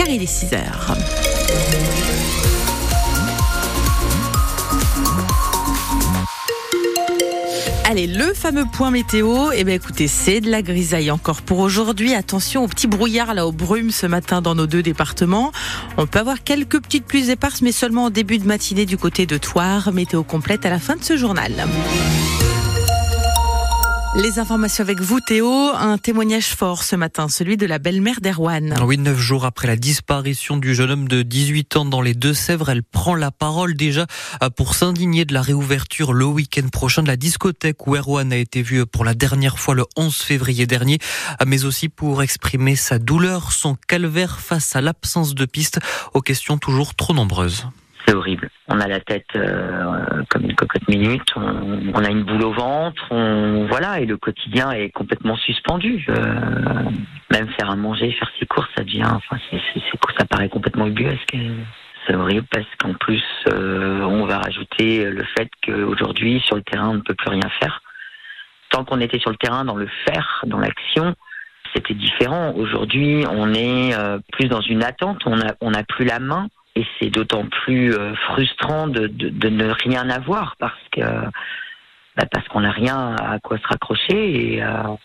car il est 6 heures. Allez, le fameux point météo, eh bien écoutez, c'est de la grisaille encore pour aujourd'hui. Attention au petit brouillard là, aux brumes ce matin dans nos deux départements. On peut avoir quelques petites pluies éparses, mais seulement en début de matinée du côté de Toire. Météo complète à la fin de ce journal. Les informations avec vous, Théo. Un témoignage fort ce matin, celui de la belle-mère d'Erwan. Oui, neuf jours après la disparition du jeune homme de 18 ans dans les Deux-Sèvres, elle prend la parole déjà euh, pour s'indigner de la réouverture le week-end prochain de la discothèque où Erwan a été vu pour la dernière fois le 11 février dernier, euh, mais aussi pour exprimer sa douleur, son calvaire face à l'absence de pistes aux questions toujours trop nombreuses horrible. On a la tête euh, comme une cocotte minute, on, a une boule au ventre, voilà, et le quotidien est complètement suspendu. Euh, même faire à manger, faire ses courses, ça devient, enfin, ça paraît complètement ubuesque. C'est horrible parce qu'en plus, euh, on va rajouter le fait qu'aujourd'hui, sur le terrain, on ne peut plus rien faire. Tant qu'on était sur le terrain, dans le faire, dans l'action, c'était différent. Aujourd'hui, on est plus dans une attente, on n'a on a plus la main et c'est d'autant plus euh, frustrant de, de, ne rien avoir parce que bah qu'on n'a rien à quoi se raccrocher et, euh,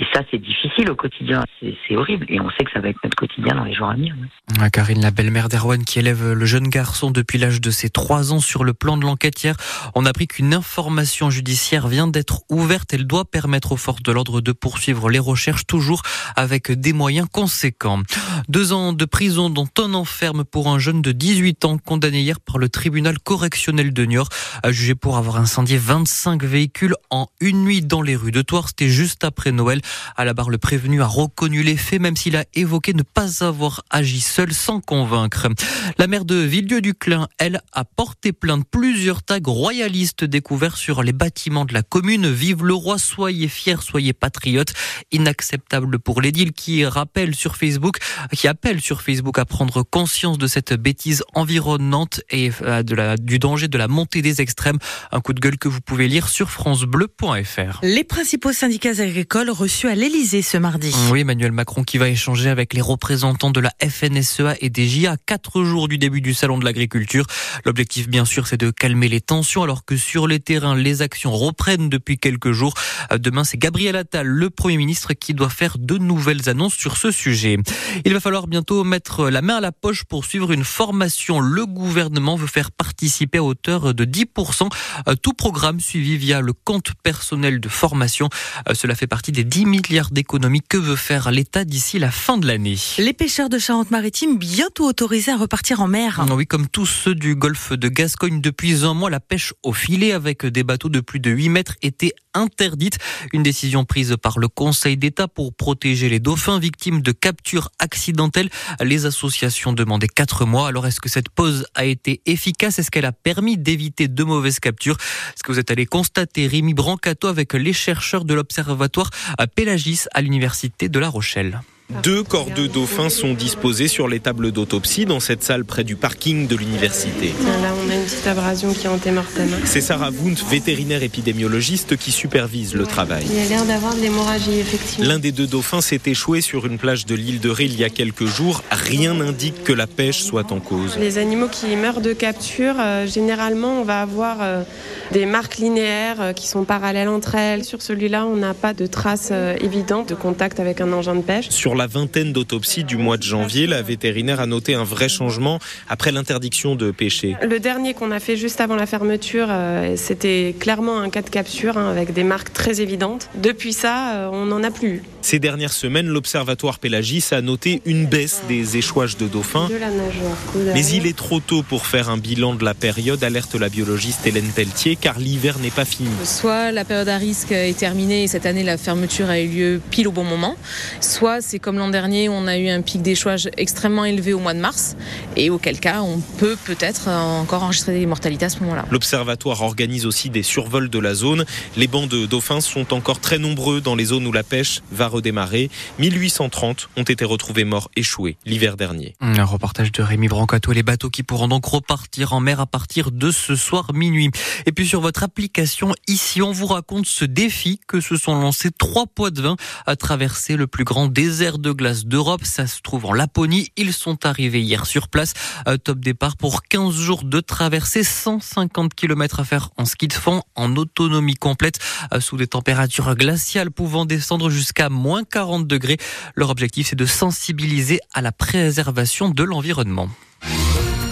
et ça, c'est difficile au quotidien. C'est horrible. Et on sait que ça va être notre quotidien dans les. Karine, la belle-mère d'Erwan qui élève le jeune garçon depuis l'âge de ses trois ans sur le plan de l'enquête hier, on a appris qu'une information judiciaire vient d'être ouverte. Elle doit permettre aux forces de l'ordre de poursuivre les recherches, toujours avec des moyens conséquents. Deux ans de prison, dont un enferme pour un jeune de 18 ans condamné hier par le tribunal correctionnel de Niort, jugé pour avoir incendié 25 véhicules en une nuit dans les rues de Toire. C'était juste après Noël. À la barre, le prévenu a reconnu les faits, même s'il a évoqué ne pas avoir agi seul sans convaincre. La maire de Villedieu-du-Clin, elle, a porté plainte plusieurs tags royalistes découverts sur les bâtiments de la commune. Vive le roi, soyez fiers, soyez patriotes. Inacceptable pour l'édile qui rappelle sur Facebook, qui appelle sur Facebook à prendre conscience de cette bêtise environnante et euh, de la, du danger de la montée des extrêmes. Un coup de gueule que vous pouvez lire sur francebleu.fr. Les principaux syndicats agricoles reçus à l'Elysée ce mardi. Oui, Emmanuel Macron qui va échanger avec les représentants de la FNSEA et des JA quatre jours du début du salon de l'agriculture. L'objectif, bien sûr, c'est de calmer les tensions alors que sur les terrains, les actions reprennent depuis quelques jours. Euh, demain, c'est Gabriel Attal, le Premier ministre, qui doit faire de nouvelles annonces sur ce sujet. Il va falloir bientôt mettre la main à la poche pour suivre une formation. Le gouvernement veut faire participer à hauteur de 10% euh, tout programme suivi via le compte personnel de formation. Euh, cela fait partie des 10 milliards d'économies que veut faire l'État d'ici la fin de l'année. Les pêcheurs de Charente-Maritime bientôt autorisés à repartir en mer. Oui, comme tous ceux du golfe de Gascogne depuis un mois, la pêche au filet avec des bateaux de plus de 8 mètres était interdite. Une décision prise par le Conseil d'État pour protéger les dauphins victimes de captures accidentelles. Les associations demandaient 4 mois. Alors est-ce que cette pause a été efficace? Est-ce qu'elle a permis d'éviter de mauvaises captures? Est-ce que vous êtes allé constater Rémi Brancato avec les chercheurs de l'Observatoire à Pélagis à l'Université de La Rochelle? Deux corps de dauphins sont disposés sur les tables d'autopsie dans cette salle près du parking de l'université. Là, on a une petite abrasion qui est antémortem. C'est Sarah Wundt, vétérinaire épidémiologiste, qui supervise le travail. Il a l'air d'avoir de l'hémorragie, effectivement. L'un des deux dauphins s'est échoué sur une plage de l'île de Ré il y a quelques jours. Rien n'indique que la pêche soit en cause. Les animaux qui meurent de capture, euh, généralement, on va avoir euh, des marques linéaires euh, qui sont parallèles entre elles. Sur celui-là, on n'a pas de traces évidentes de contact avec un engin de pêche. Sur la vingtaine d'autopsies du mois de janvier, la vétérinaire a noté un vrai changement après l'interdiction de pêcher. Le dernier qu'on a fait juste avant la fermeture, euh, c'était clairement un cas de capture hein, avec des marques très évidentes. Depuis ça, euh, on n'en a plus. Ces dernières semaines, l'Observatoire Pélagis a noté une baisse des échouages de dauphins. Mais il est trop tôt pour faire un bilan de la période, alerte la biologiste Hélène Pelletier, car l'hiver n'est pas fini. Soit la période à risque est terminée et cette année la fermeture a eu lieu pile au bon moment, soit c'est comme l'an dernier, on a eu un pic d'échouage extrêmement élevé au mois de mars, et auquel cas, on peut peut-être encore enregistrer des mortalités à ce moment-là. L'Observatoire organise aussi des survols de la zone. Les bancs de dauphins sont encore très nombreux dans les zones où la pêche va redémarrer. 1830 ont été retrouvés morts échoués l'hiver dernier. Un reportage de Rémi Brancato et les bateaux qui pourront donc repartir en mer à partir de ce soir minuit. Et puis sur votre application, ici, on vous raconte ce défi que se sont lancés trois poids de vin à traverser le plus grand désert de glace d'Europe. Ça se trouve en Laponie. Ils sont arrivés hier sur place. Euh, top départ pour 15 jours de traversée, 150 km à faire en ski de fond, en autonomie complète, euh, sous des températures glaciales pouvant descendre jusqu'à moins 40 degrés. Leur objectif, c'est de sensibiliser à la préservation de l'environnement.